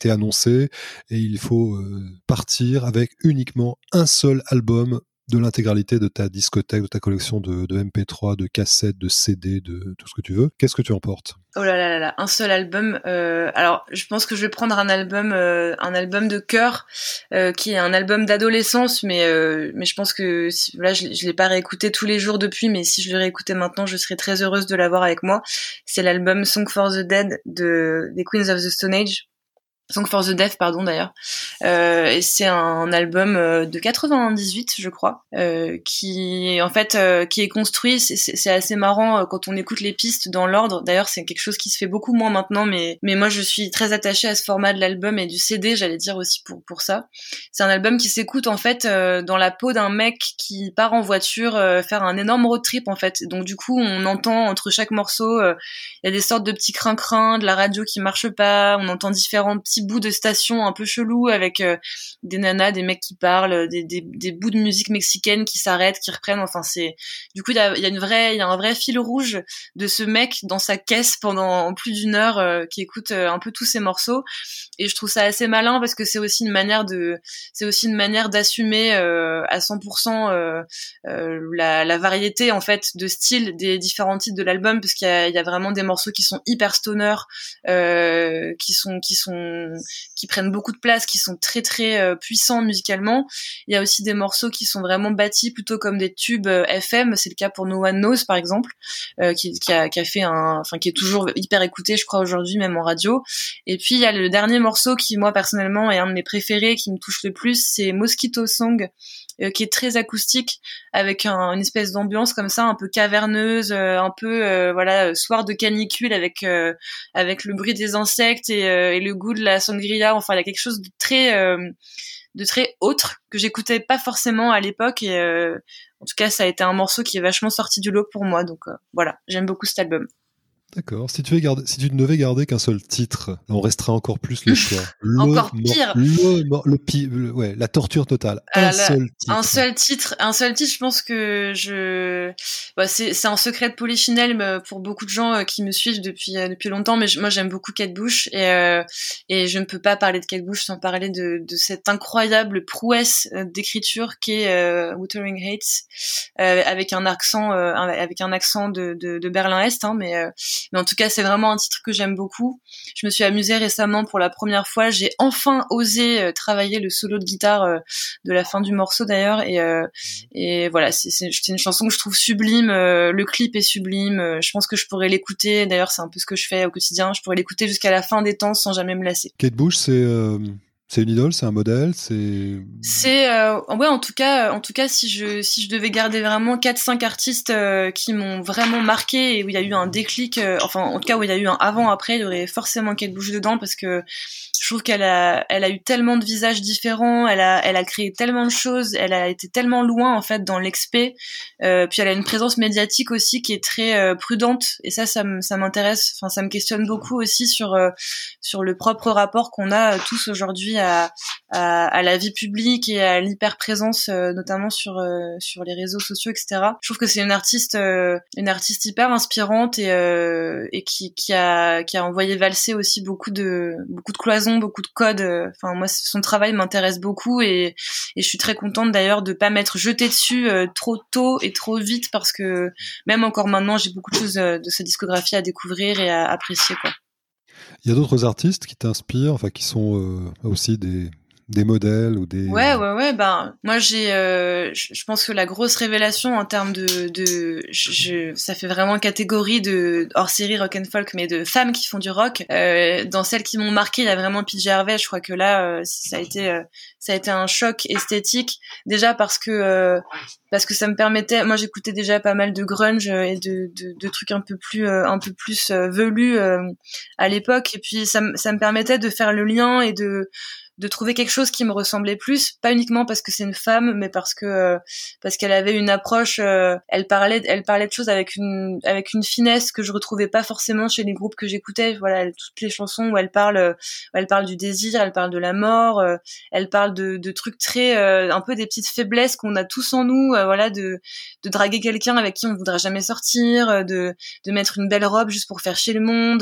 A: annoncé, et il faut partir avec uniquement un seul album de l'intégralité de ta discothèque, de ta collection de, MP3, de cassettes, de CD, de tout ce que tu veux. Qu'est-ce que tu emportes?
B: Oh là là là là, un seul album. Euh, alors, je pense que je vais prendre un album, euh, un album de cœur, euh, qui est un album d'adolescence, mais mais je pense que là, je, je l'ai pas réécouté tous les jours depuis, mais si je le réécoutais maintenant, je serais très heureuse de l'avoir avec moi. C'est l'album Song for the Dead de des Queens of the Stone Age. Song for the Deaf, pardon d'ailleurs. Euh, c'est un album euh, de 98, je crois, euh, qui en fait euh, qui est construit. C'est assez marrant euh, quand on écoute les pistes dans l'ordre. D'ailleurs, c'est quelque chose qui se fait beaucoup moins maintenant, mais mais moi je suis très attachée à ce format de l'album et du CD, j'allais dire aussi pour pour ça. C'est un album qui s'écoute en fait dans la peau d'un mec qui part en voiture faire un énorme road trip en fait. Donc du coup, on entend entre chaque morceau, il y a des sortes de petits crin-crin, de la radio qui marche pas, on entend différents petits bouts de stations un peu chelous avec euh, des nanas, des mecs qui parlent, des, des, des bouts de musique mexicaine qui s'arrêtent, qui reprennent. Enfin, c'est du coup il y a, une vraie, il y a un vrai fil rouge de ce mec dans sa caisse pendant plus d'une heure euh, qui écoute euh, un peu tous ces morceaux. Et je trouve ça assez malin parce que c'est aussi une manière de, c'est aussi une manière d'assumer à 100% la, variété en fait de style des différents titres de l'album parce qu'il y, y a, vraiment des morceaux qui sont hyper stoner, qui sont qui sont qui prennent beaucoup de place, qui sont très très euh, puissants musicalement. Il y a aussi des morceaux qui sont vraiment bâtis plutôt comme des tubes euh, FM. C'est le cas pour No One Knows par exemple, euh, qui, a, qui, a, fait un, enfin qui est toujours hyper écouté, je crois aujourd'hui même en radio. Et puis il y a le dernier morceau qui moi personnellement est un de mes préférés, qui me touche le plus, c'est Mosquito Song euh, qui est très acoustique avec un, une espèce d'ambiance comme ça un peu caverneuse euh, un peu euh, voilà soir de canicule avec avec le bruit des insectes et, et, le goût de la sangria. Enfin il y a quelque chose de très de très autre que j'écoutais pas forcément à l'époque et en tout cas ça a été un morceau qui est vachement sorti du lot pour moi. Donc voilà j'aime beaucoup cet album
A: D'accord. Si tu, garder, si tu ne devais garder qu'un seul titre, on restera encore plus le choix.
B: encore pire.
A: Le, ouais, la torture totale. un seul titre.
B: Un seul titre. Un seul titre. Je pense que je. Bah, c'est un secret de polichinelle euh, pour beaucoup de gens euh, qui me suivent depuis euh, depuis longtemps. Mais moi, j'aime beaucoup Kate Bush et et je ne peux pas parler de Kate Bush sans parler de, de cette incroyable prouesse d'écriture qu'est Wuthering Heights avec un accent avec un accent de, de, de Berlin Est. Hein, mais mais en tout cas, c'est vraiment un titre que j'aime beaucoup. Je me suis amusée récemment pour la première fois. J'ai enfin osé euh, travailler le solo de guitare euh, de la fin du morceau d'ailleurs. Et, euh, et voilà, c'est une chanson que je trouve sublime. le clip est sublime. je pense que je pourrais l'écouter. D'ailleurs, c'est un peu ce que je fais au quotidien. Je pourrais l'écouter jusqu'à la fin des temps sans jamais me lasser.
A: Kate Bush, c'est c'est une idole, c'est un modèle, c'est.
B: C'est euh, ouais, en tout cas, en tout cas, si je devais garder vraiment quatre cinq artistes euh, qui m'ont vraiment marqué et où il y a eu un déclic, euh, enfin en tout cas où il y a eu un avant après, il y aurait forcément Kate Bush dedans parce que je trouve qu'elle a, elle a eu tellement de visages différents, elle a, elle a créé tellement de choses, elle a été tellement loin en fait dans l'expé. Euh, puis elle a une présence médiatique aussi qui est très euh, prudente et ça, ça m'intéresse. Enfin, ça me questionne beaucoup aussi sur euh, sur le propre rapport qu'on a tous aujourd'hui à, à, à, la vie publique et à l'hyper présence, notamment sur sur les réseaux sociaux, etc. Je trouve que c'est une artiste, une artiste hyper inspirante et et qui qui a qui a envoyé valser aussi beaucoup de beaucoup de cloisons beaucoup de codes. Euh, enfin, moi, son travail m'intéresse beaucoup et, je suis très contente d'ailleurs de pas m'être jetée dessus euh, trop tôt et trop vite parce que même encore maintenant, j'ai beaucoup de choses euh, de sa discographie à découvrir et à apprécier.
A: Il y a d'autres artistes qui t'inspirent, enfin qui sont aussi des, des modèles ou des
B: ouais ouais ouais ben moi j'ai euh, je pense que la grosse révélation en termes de de je, ça fait vraiment catégorie de hors série rock and folk mais de femmes qui font du rock. Euh, dans celles qui m'ont marqué il y a vraiment PJ Harvey. Je crois que là euh, ça a été euh, ça a été un choc esthétique. Déjà parce que euh, parce que ça me permettait moi j'écoutais déjà pas mal de grunge et de, de, de trucs un peu plus un peu plus velus à l'époque. Et puis ça, ça me permettait de faire le lien et de de trouver quelque chose qui me ressemblait plus, pas uniquement parce que c'est une femme, mais parce que euh, parce qu'elle avait une approche, euh, elle parlait, elle parlait de choses avec une avec une finesse que je retrouvais pas forcément chez les groupes que j'écoutais. Voilà, toutes les chansons où elle parle, euh, elle parle du désir, elle parle de la mort, elle parle de, de trucs très un peu des petites faiblesses qu'on a tous en nous. voilà, de de draguer quelqu'un avec qui on voudra jamais sortir, de de mettre une belle robe juste pour faire chier le monde,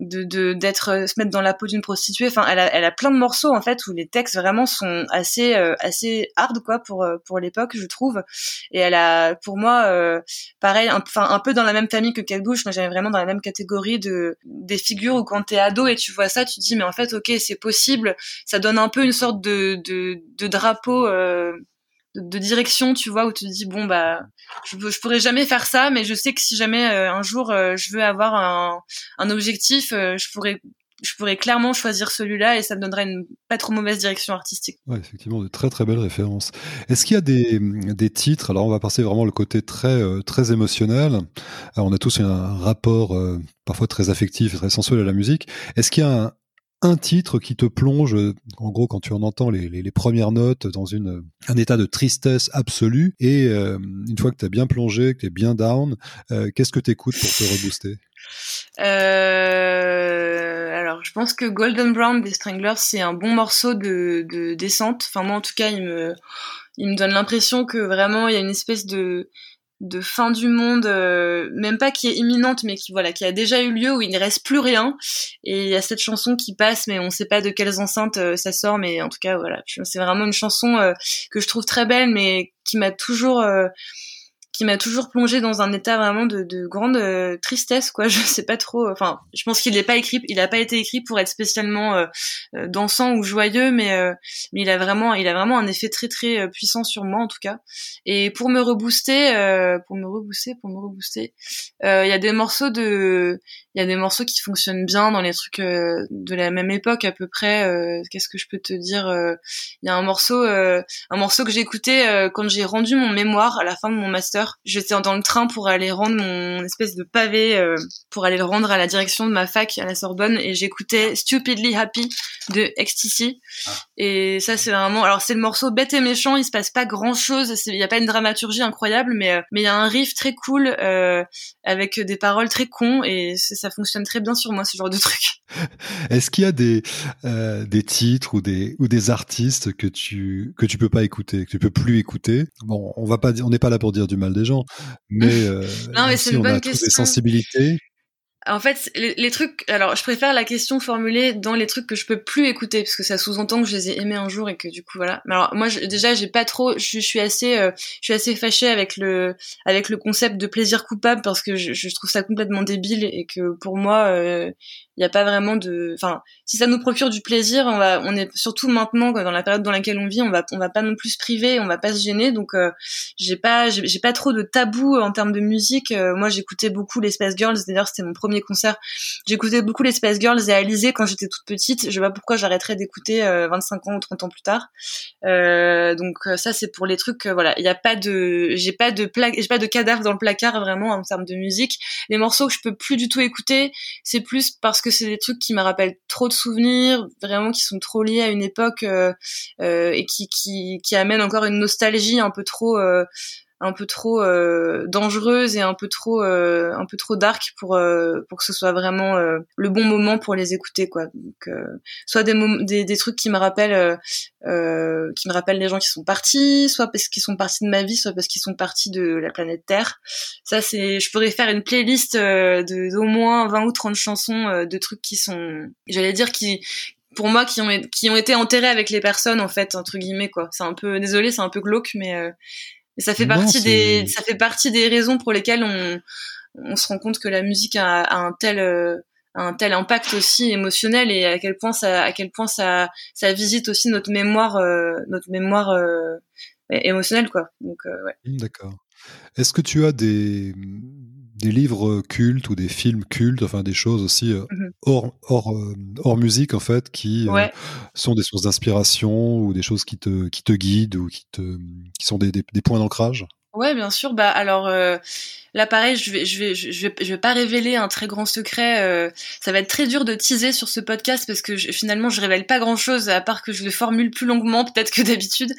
B: de d'être se mettre dans la peau d'une prostituée. Enfin, elle a elle a plein de morceaux en fait où les textes vraiment sont assez assez hard quoi pour pour l'époque je trouve. Et elle a pour moi pareil enfin un, peu dans la même famille que Kate Bush moi j'avais vraiment dans la même catégorie de des figures où quand t'es ado et tu vois ça tu te dis mais en fait ok c'est possible. Ça donne un peu une sorte de de, drapeau de, direction, tu vois, où tu te dis bon bah je, pourrais jamais faire ça, mais je sais que si jamais euh, un jour euh, je veux avoir un, un objectif, euh, je pourrais je pourrais clairement choisir celui-là et ça me donnerait une pas trop mauvaise direction artistique.
A: Ouais, effectivement, de très très belles références. Est-ce qu'il y a des, des titres? Alors on va passer vraiment le côté très très émotionnel. Alors, on a tous un rapport parfois très affectif et très sensuel à la musique. Est-ce qu'il y a un, un titre qui te plonge, en gros, quand tu en entends les, premières notes, dans un état de tristesse absolue. Et euh, une fois que tu as bien plongé, que tu es bien down, euh, qu'est-ce que tu écoutes pour te rebooster?
B: Euh, alors, je pense que Golden Brown des Stranglers, c'est un bon morceau de, de descente. Enfin, moi, en tout cas, il me donne l'impression que vraiment, il y a une espèce de, de fin du monde, euh, même pas qui est imminente, mais qui voilà, qui a déjà eu lieu où il ne reste plus rien. Et il y a cette chanson qui passe, mais on sait pas de quelles enceintes euh, ça sort, mais en tout cas voilà, c'est vraiment une chanson euh, que je trouve très belle, mais qui m'a toujours m'a toujours plongé dans un état vraiment de, de grande euh, tristesse quoi. Je sais pas trop enfin je pense qu'il n'est pas écrit il a pas été écrit pour être spécialement euh, euh, dansant ou joyeux mais mais il a vraiment il a vraiment un effet très très puissant sur moi en tout cas. Et pour me rebooster pour me rebooster pour me rebooster il y a des morceaux de il y a des morceaux qui fonctionnent bien dans les trucs de la même époque à peu près qu'est-ce que je peux te dire il y a un morceau un morceau que j'ai écouté quand j'ai rendu mon mémoire à la fin de mon master J'étais dans le train pour aller rendre mon espèce de pavé, euh, pour aller le rendre à la direction de ma fac à la Sorbonne, et j'écoutais Stupidly Happy de XTC. Ah. Et ça, c'est vraiment, alors c'est le morceau bête et méchant, il se passe pas grand chose, il y a pas une dramaturgie incroyable, mais euh, mais il y a un riff très cool euh, avec des paroles très cons, et ça fonctionne très bien sur moi ce genre de truc.
A: Est-ce qu'il y a des des titres ou des ou des artistes que tu que tu peux pas écouter, que tu peux plus écouter? Bon, on va pas on n'est pas là pour dire du mal des gens, mais, euh,
B: non, mais c'est une bonne question.
A: des sensibilités.
B: En fait, les, trucs. Alors, je préfère la question formulée dans les trucs que je peux plus écouter, parce que ça sous-entend que je les ai aimés un jour et que du coup, voilà. Mais alors, moi, déjà, j'ai pas trop. Je, suis assez, euh, je suis assez fâchée avec le, avec le concept de plaisir coupable parce que je, je trouve ça complètement débile et que pour moi, euh, il n'y a pas vraiment de enfin si ça nous procure du plaisir on va on est surtout maintenant dans la période dans laquelle on vit on va on va pas non plus se priver on va pas se gêner. Donc euh, j'ai pas j'ai pas trop de tabou en termes de musique. Euh, moi j'écoutais beaucoup les Space Girls. D'ailleurs c'était mon premier concert. J'écoutais beaucoup les Space Girls et Alizé quand j'étais toute petite. Je sais pas pourquoi j'arrêterais d'écouter 25 euh, ans ou 30 ans plus tard. Donc ça c'est pour les trucs voilà. Il y a pas de j'ai pas de plaque j'ai pas de cadavre dans le placard vraiment en termes de musique. Les morceaux que je peux plus du tout écouter c'est plus parce que c'est des trucs qui me rappellent trop de souvenirs, vraiment qui sont trop liés à une époque euh, euh, et qui amènent encore une nostalgie un peu trop euh, un peu trop euh, dangereuse et un peu trop euh, un peu trop dark pour euh, pour que ce soit vraiment le bon moment pour les écouter quoi. Donc soit des, des, des trucs qui me rappellent qui me rappellent les gens qui sont partis soit parce qu'ils sont partis de ma vie soit parce qu'ils sont partis de la planète Terre. Ça c'est je pourrais faire une playlist de d'au moins 20 ou 30 chansons de trucs qui sont j'allais dire qui pour moi qui ont qui ont été enterrés avec les personnes en fait entre guillemets quoi. C'est un peu désolé c'est un peu glauque mais et ça fait partie des, ça fait partie des raisons pour lesquelles on, on se rend compte que la musique a, un tel, euh, un tel impact aussi émotionnel et à quel point ça, à quel point ça, ça visite aussi notre mémoire, euh, notre mémoire euh, émotionnelle quoi. Donc ouais.
A: Mmh, d'accord. Est-ce que tu as des des livres cultes ou des films cultes, enfin des choses aussi euh, mmh hors, hors, euh, hors, musique en fait, qui euh, sont des sources d'inspiration ou des choses qui te, qui te guident ou qui, te, qui sont des, des, des points d'ancrage
B: Ouais, bien sûr. Bah alors Là, pareil, je vais, je vais, je vais, je vais pas révéler un très grand secret. Euh, ça va être très dur de teaser sur ce podcast parce que finalement, je révèle pas grand chose à part que je le formule plus longuement peut-être que d'habitude.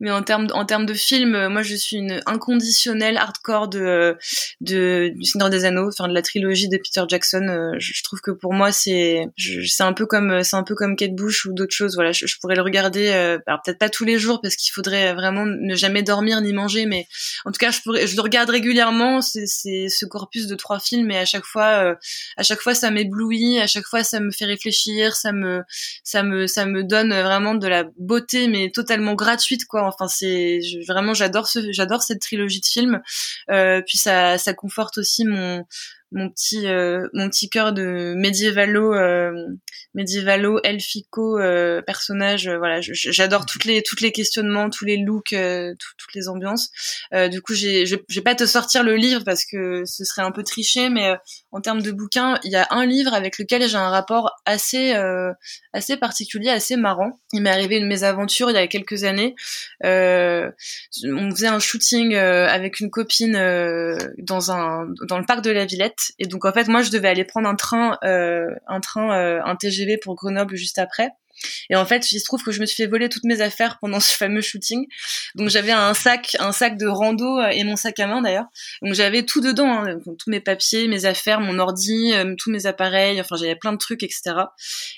B: Mais en termes, en termes de film, euh, moi, je suis une inconditionnelle hardcore de, de du Seigneur des Anneaux, enfin de la trilogie de Peter Jackson. Euh, je, trouve que pour moi, c'est, c'est un peu comme, c'est un peu comme Kate Bush ou d'autres choses. Voilà, je, pourrais le regarder, alors peut-être pas tous les jours parce qu'il faudrait vraiment ne jamais dormir ni manger, mais en tout cas, je, pourrais, je le regarde régulièrement. C'est ce corpus de trois films, et à chaque fois, à chaque fois, ça m'éblouit. À chaque fois, ça me fait réfléchir. Ça me, ça me, ça me donne vraiment de la beauté, mais totalement gratuite, quoi. Enfin, c'est vraiment, j'adore ce, j'adore cette trilogie de films. puis ça, ça conforte aussi mon mon petit euh, mon petit cœur de médiévalo euh, médiévalo elfico euh, personnage euh, voilà j'adore toutes les toutes les questionnements tous les looks toutes les ambiances. Du coup j'ai je, vais pas te sortir le livre parce que ce serait un peu triché mais en termes de bouquins il y a un livre avec lequel j'ai un rapport assez assez particulier assez marrant. Il m'est arrivé une mésaventure il y a quelques années. On faisait un shooting avec une copine dans un dans le parc de la Villette. Et donc en fait moi je devais aller prendre un train, euh, un train, euh, un TGV pour Grenoble juste après. Et en fait, il se trouve que je me suis fait voler toutes mes affaires pendant ce fameux shooting. Donc j'avais un sac, un sac de rando euh, et mon sac à main d'ailleurs. Donc j'avais tout dedans, hein, tous mes papiers, mes affaires, mon ordi, euh, tous mes appareils. Enfin j'avais plein de trucs, etc.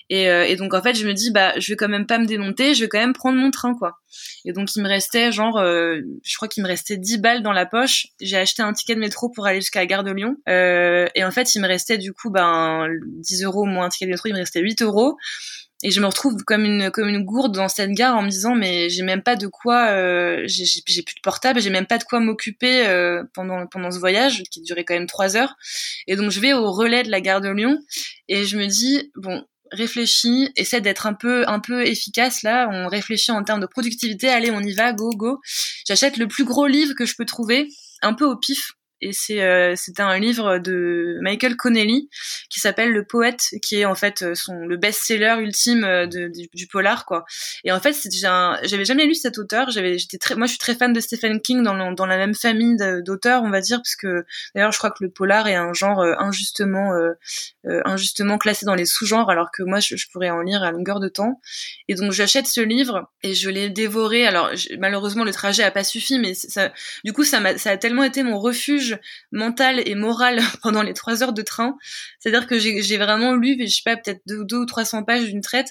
B: Et, euh, et, donc en fait, je me dis bah je vais quand même pas me démonter, je vais quand même prendre mon train quoi. Et donc il me restait genre, je crois qu'il me restait 10 balles dans la poche. J'ai acheté un ticket de métro pour aller jusqu'à la gare de Lyon. et en fait il me restait du coup ben 10 euros moins un ticket de métro, il me restait 8 euros et je me retrouve comme une comme une gourde dans cette gare en me disant mais j'ai même pas de quoi euh, j'ai plus de portable j'ai même pas de quoi m'occuper euh, pendant pendant ce voyage qui durait quand même trois heures. Et donc je vais au relais de la gare de Lyon et je me dis bon réfléchis essaie d'être un peu un peu efficace là. On réfléchit en termes de productivité. Allez on y va go go. J'achète le plus gros livre que je peux trouver un peu au pif et c'est euh, c'était un livre de Michael Connelly qui s'appelle Le Poète qui est en fait euh, son le best-seller ultime euh, de, du, polar quoi. Et en fait j'avais jamais lu cet auteur, j'avais j'étais très moi je suis très fan de Stephen King dans dans la même famille d'auteurs on va dire parce que d'ailleurs je crois que le polar est un genre injustement injustement classé dans les sous-genres alors que moi je, pourrais en lire à longueur de temps. Et donc j'achète ce livre et je l'ai dévoré. Alors malheureusement le trajet a pas suffi mais ça du coup ça m'a ça a tellement été mon refuge mental et moral pendant les trois heures de train. C'est-à-dire que j'ai vraiment lu, je sais pas, peut-être deux, deux ou 300 pages d'une traite.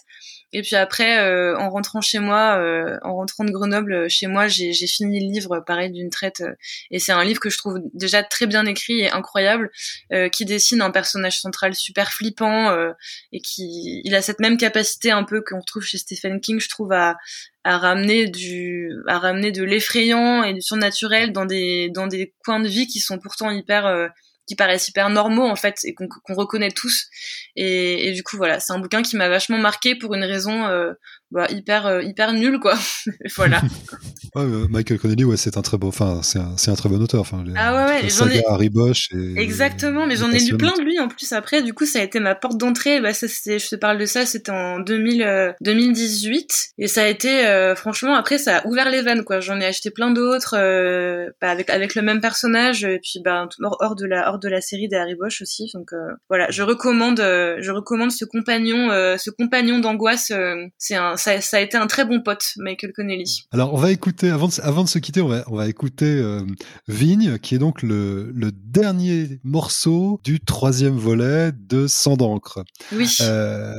B: Et puis après, euh, en rentrant chez moi, euh, en rentrant de Grenoble euh, chez moi, j'ai fini le livre, pareil, d'une traite. et c'est un livre que je trouve déjà très bien écrit et incroyable, qui dessine un personnage central super flippant et qui, il a cette même capacité un peu qu'on retrouve chez Stephen King, je trouve, à, à ramener du, à ramener de l'effrayant et du surnaturel dans des, dans des coins de vie qui sont pourtant hyper qui paraissent hyper normaux en fait et qu'on reconnaît tous. Et, et, du coup voilà c'est un bouquin qui m'a vachement marqué pour une raison euh, bah, hyper euh, hyper nul quoi. Voilà.
A: Ouais, euh, Michael Connelly ouais c'est un très beau enfin c'est un, un, très bon auteur. Enfin
B: ah ouais, ouais
A: j'en ai Harry Bosch
B: et, exactement mais j'en ai lu plein de lui en plus après du coup ça a été ma porte d'entrée. Bah ça je te parle de ça c'était en 2000 2018 et ça a été euh, franchement après ça a ouvert les vannes quoi. J'en ai acheté plein d'autres bah, avec avec le même personnage et puis bah hors de la hors de la série des Harry Bosch aussi. Donc voilà je recommande je recommande ce compagnon ce compagnon d'angoisse c'est un ça, a été un très bon pote, Michael Connelly.
A: Alors, on va écouter, avant de, avant de se quitter, on va, on va écouter euh, Vigne, qui est donc le, le, dernier morceau du troisième volet de Sang d'encre.
B: Oui.
A: Euh,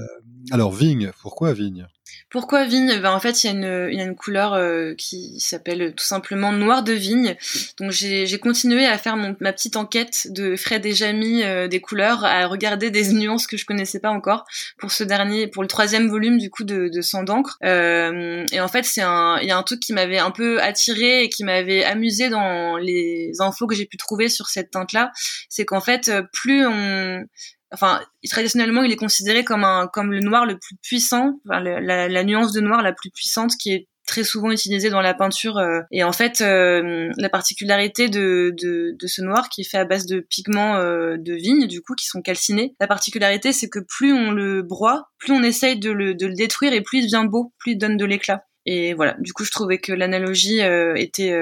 A: alors, Vigne, pourquoi Vigne?
B: Pourquoi vigne? Ben, En fait, il y, a une, il y a une couleur euh, qui s'appelle tout simplement noir de vigne. Donc j'ai continué à faire mon, ma petite enquête de Fred et Jamie euh, des couleurs, à regarder des nuances que je connaissais pas encore pour ce dernier, pour le troisième volume du coup de, de d'encre. Euh, et en fait, c'est un, il y a un truc qui m'avait un peu attiré et qui m'avait amusé dans les infos que j'ai pu trouver sur cette teinte-là, c'est qu'en fait, plus on enfin traditionnellement il est considéré comme un comme le noir le plus puissant enfin, la, la, nuance de noir la plus puissante qui est très souvent utilisée dans la peinture euh, et en fait euh, la particularité de, de, de, ce noir qui est fait à base de pigments euh, de vigne du coup qui sont calcinés la particularité c'est que plus on le broie plus on essaye de le, de le détruire et plus il devient beau plus il donne de l'éclat. Et voilà. Du coup je trouvais que l'analogie était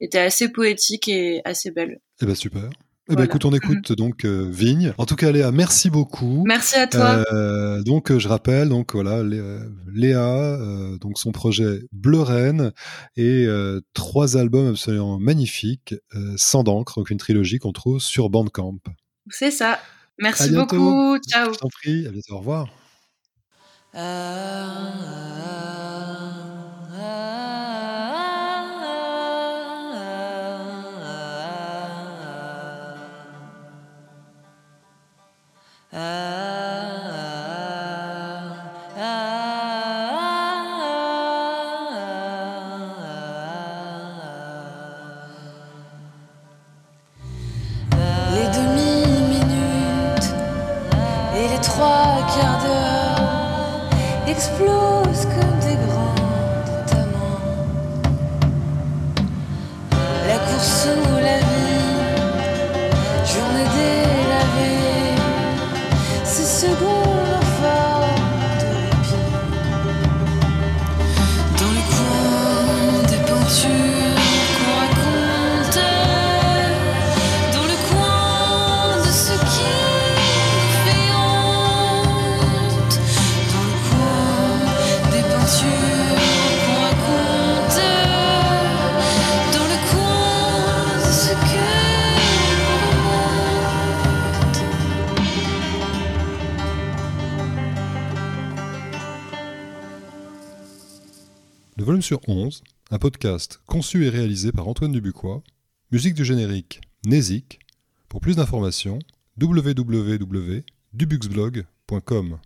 B: était assez poétique et assez belle.
A: Eh ben super eh ben, écoute, on écoute donc euh, Vigne. En tout cas, Léa, merci beaucoup.
B: Merci à toi.
A: Euh, donc, je rappelle, donc voilà, Léa, euh, donc son projet Bleu Reine et trois albums absolument magnifiques, sans d'encre, donc une trilogie qu'on trouve sur Bandcamp.
B: C'est ça. Merci beaucoup. Ciao.
A: Je t'en prie. À bientôt. Au revoir. sur 11, un podcast conçu et réalisé par Antoine Dubuquois, musique du générique Nésic. Pour plus d'informations, www.dubuxblog.com.